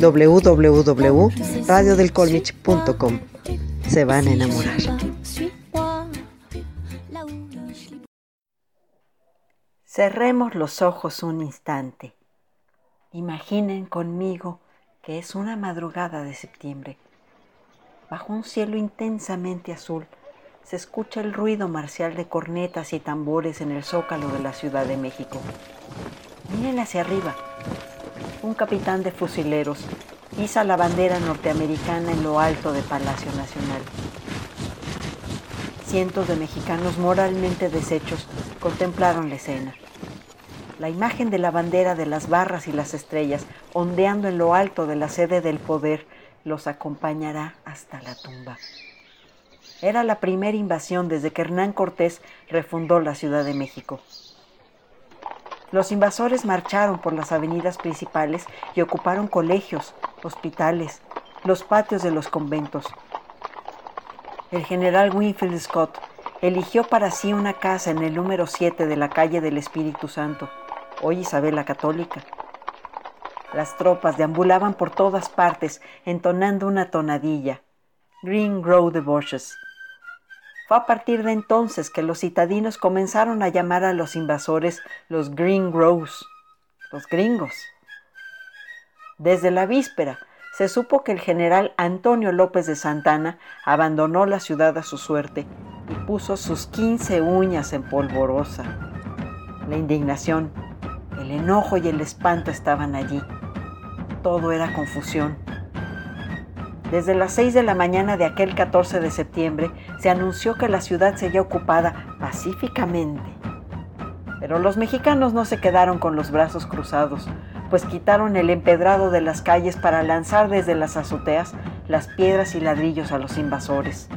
www.radiodelcolmich.com. Se van a enamorar. Cerremos los ojos un instante. Imaginen conmigo que es una madrugada de septiembre. Bajo un cielo intensamente azul se escucha el ruido marcial de cornetas y tambores en el zócalo de la Ciudad de México. Miren hacia arriba. Un capitán de fusileros pisa la bandera norteamericana en lo alto de Palacio Nacional. Cientos de mexicanos moralmente deshechos contemplaron la escena. La imagen de la bandera de las barras y las estrellas ondeando en lo alto de la sede del poder los acompañará hasta la tumba. Era la primera invasión desde que Hernán Cortés refundó la Ciudad de México. Los invasores marcharon por las avenidas principales y ocuparon colegios, hospitales, los patios de los conventos. El general Winfield Scott eligió para sí una casa en el número 7 de la calle del Espíritu Santo, hoy Isabel la Católica. Las tropas deambulaban por todas partes entonando una tonadilla, Green Grow the Bushes. Fue a partir de entonces que los citadinos comenzaron a llamar a los invasores los Green Grows, los gringos. Desde la víspera se supo que el general Antonio López de Santana abandonó la ciudad a su suerte y puso sus 15 uñas en polvorosa. La indignación, el enojo y el espanto estaban allí. Todo era confusión. Desde las 6 de la mañana de aquel 14 de septiembre se anunció que la ciudad sería ocupada pacíficamente. Pero los mexicanos no se quedaron con los brazos cruzados, pues quitaron el empedrado de las calles para lanzar desde las azoteas las piedras y ladrillos a los invasores.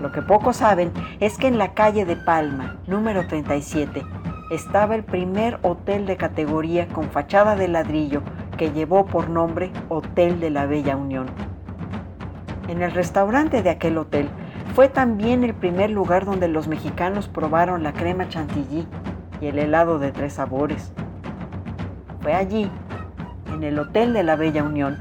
Lo que pocos saben es que en la calle de Palma, número 37, estaba el primer hotel de categoría con fachada de ladrillo que llevó por nombre Hotel de la Bella Unión. En el restaurante de aquel hotel fue también el primer lugar donde los mexicanos probaron la crema chantilly y el helado de tres sabores. Fue allí, en el Hotel de la Bella Unión,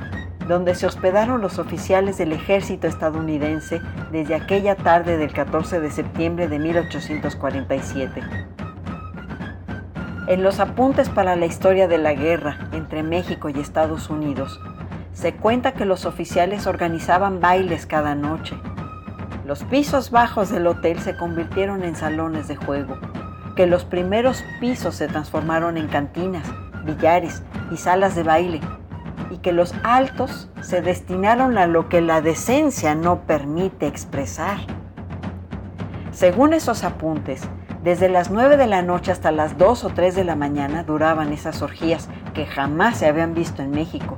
donde se hospedaron los oficiales del ejército estadounidense desde aquella tarde del 14 de septiembre de 1847. En los apuntes para la historia de la guerra entre México y Estados Unidos, se cuenta que los oficiales organizaban bailes cada noche. Los pisos bajos del hotel se convirtieron en salones de juego, que los primeros pisos se transformaron en cantinas, billares y salas de baile, y que los altos se destinaron a lo que la decencia no permite expresar. Según esos apuntes, desde las 9 de la noche hasta las 2 o 3 de la mañana duraban esas orgías que jamás se habían visto en México.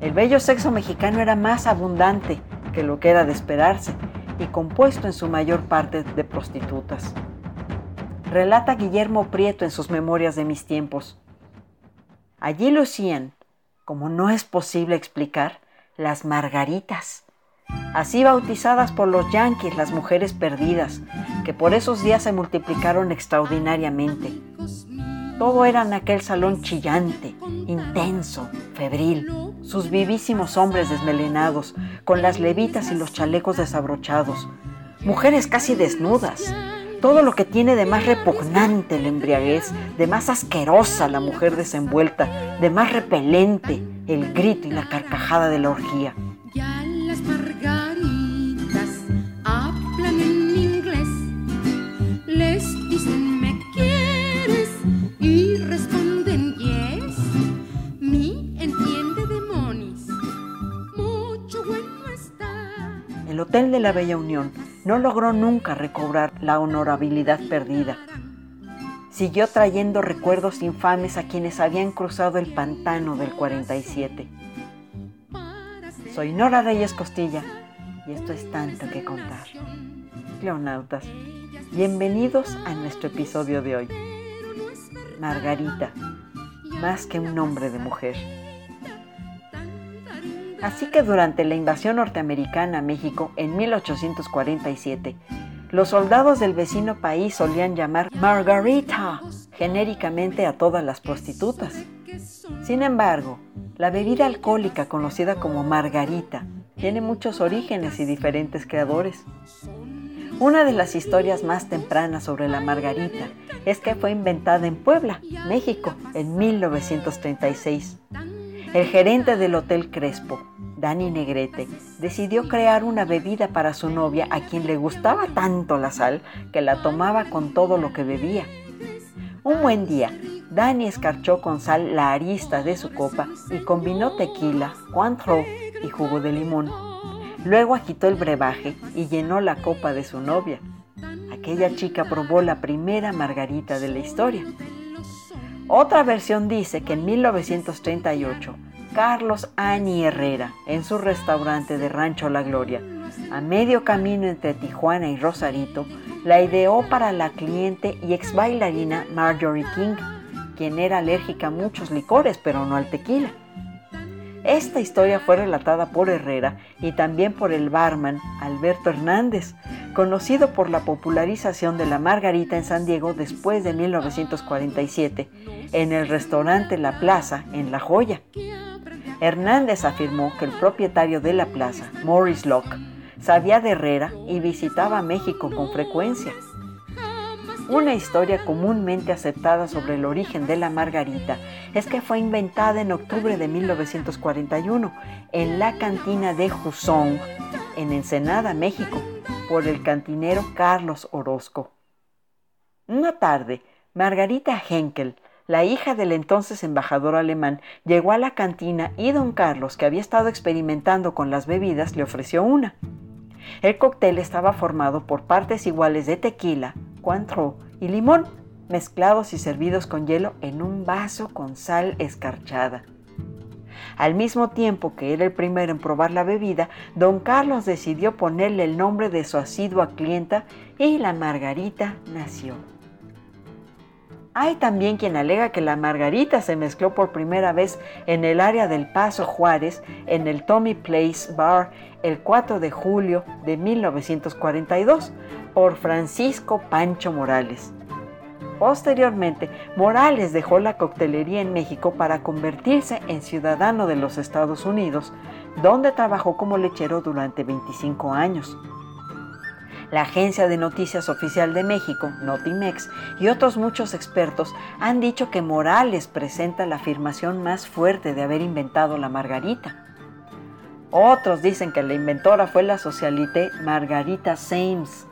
El bello sexo mexicano era más abundante que lo que era de esperarse y compuesto en su mayor parte de prostitutas. Relata Guillermo Prieto en sus memorias de mis tiempos. Allí lucían, como no es posible explicar, las margaritas, así bautizadas por los yanquis las mujeres perdidas, que por esos días se multiplicaron extraordinariamente. Todo era en aquel salón chillante, intenso, febril, sus vivísimos hombres desmelenados, con las levitas y los chalecos desabrochados, mujeres casi desnudas, todo lo que tiene de más repugnante la embriaguez, de más asquerosa la mujer desenvuelta, de más repelente el grito y la carcajada de la orgía. El Hotel de la Bella Unión no logró nunca recobrar la honorabilidad perdida. Siguió trayendo recuerdos infames a quienes habían cruzado el pantano del 47. Soy Nora Reyes Costilla y esto es tanto que contar. Cleonautas, bienvenidos a nuestro episodio de hoy. Margarita, más que un nombre de mujer. Así que durante la invasión norteamericana a México en 1847, los soldados del vecino país solían llamar Margarita genéricamente a todas las prostitutas. Sin embargo, la bebida alcohólica conocida como margarita tiene muchos orígenes y diferentes creadores. Una de las historias más tempranas sobre la margarita es que fue inventada en Puebla, México, en 1936. El gerente del Hotel Crespo, Dani Negrete, decidió crear una bebida para su novia a quien le gustaba tanto la sal que la tomaba con todo lo que bebía. Un buen día, Dani escarchó con sal la arista de su copa y combinó tequila, Cointreau y jugo de limón. Luego agitó el brebaje y llenó la copa de su novia. Aquella chica probó la primera margarita de la historia. Otra versión dice que en 1938, Carlos Ani Herrera, en su restaurante de Rancho La Gloria, a medio camino entre Tijuana y Rosarito, la ideó para la cliente y ex bailarina Marjorie King, quien era alérgica a muchos licores, pero no al tequila. Esta historia fue relatada por Herrera y también por el barman Alberto Hernández, conocido por la popularización de la margarita en San Diego después de 1947, en el restaurante La Plaza en La Joya. Hernández afirmó que el propietario de la plaza, Morris Locke, sabía de Herrera y visitaba México con frecuencia. Una historia comúnmente aceptada sobre el origen de la margarita es que fue inventada en octubre de 1941 en la cantina de Jusón, en Ensenada, México, por el cantinero Carlos Orozco. Una tarde, Margarita Henkel, la hija del entonces embajador alemán, llegó a la cantina y don Carlos, que había estado experimentando con las bebidas, le ofreció una. El cóctel estaba formado por partes iguales de tequila, Cointreau y limón, mezclados y servidos con hielo en un vaso con sal escarchada. Al mismo tiempo que era el primero en probar la bebida, don Carlos decidió ponerle el nombre de su asidua clienta y la margarita nació. Hay también quien alega que la margarita se mezcló por primera vez en el área del Paso Juárez en el Tommy Place Bar el 4 de julio de 1942 por Francisco Pancho Morales. Posteriormente, Morales dejó la coctelería en México para convertirse en ciudadano de los Estados Unidos, donde trabajó como lechero durante 25 años. La Agencia de Noticias Oficial de México, Notimex, y otros muchos expertos han dicho que Morales presenta la afirmación más fuerte de haber inventado la margarita. Otros dicen que la inventora fue la socialite Margarita Sames,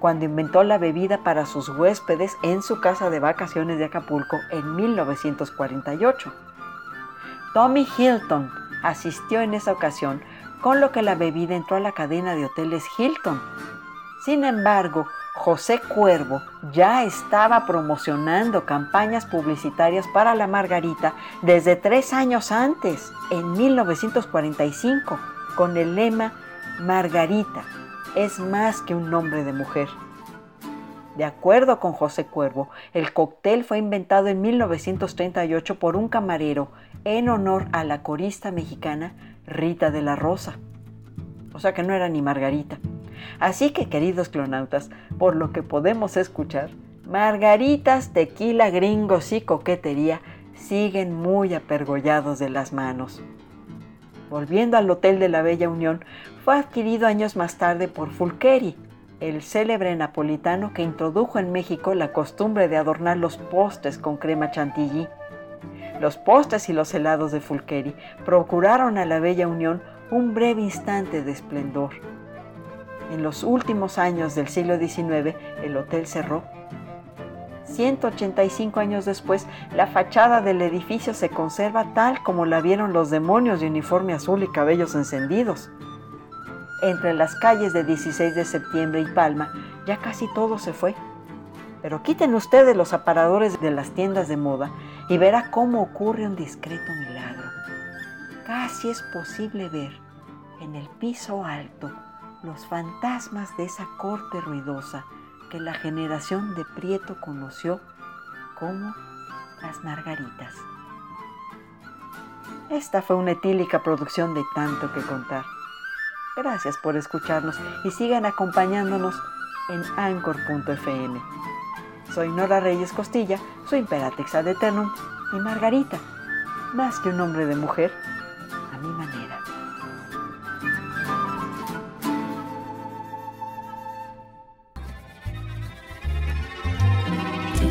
cuando inventó la bebida para sus huéspedes en su casa de vacaciones de Acapulco en 1948. Tommy Hilton asistió en esa ocasión, con lo que la bebida entró a la cadena de hoteles Hilton, sin embargo, José Cuervo ya estaba promocionando campañas publicitarias para la Margarita desde tres años antes, en 1945, con el lema Margarita es más que un nombre de mujer. De acuerdo con José Cuervo, el cóctel fue inventado en 1938 por un camarero en honor a la corista mexicana Rita de la Rosa. O sea que no era ni Margarita. Así que, queridos clonautas, por lo que podemos escuchar, margaritas, tequila, gringos y coquetería siguen muy apergollados de las manos. Volviendo al Hotel de la Bella Unión, fue adquirido años más tarde por Fulkeri, el célebre napolitano que introdujo en México la costumbre de adornar los postes con crema chantilly. Los postes y los helados de Fulkeri procuraron a la Bella Unión un breve instante de esplendor en los últimos años del siglo XIX, el hotel cerró. 185 años después, la fachada del edificio se conserva tal como la vieron los demonios de uniforme azul y cabellos encendidos. Entre las calles de 16 de septiembre y Palma, ya casi todo se fue. Pero quiten ustedes los aparadores de las tiendas de moda y verá cómo ocurre un discreto milagro. Casi es posible ver En el piso alto, los fantasmas de esa corte ruidosa que la generación de Prieto conoció como las Margaritas. Esta fue una etílica producción de tanto que contar. Gracias por escucharnos y sigan acompañándonos en anchor.fm. Soy Nora Reyes Costilla, su imperatrix ad eternum y Margarita, más que un hombre de mujer,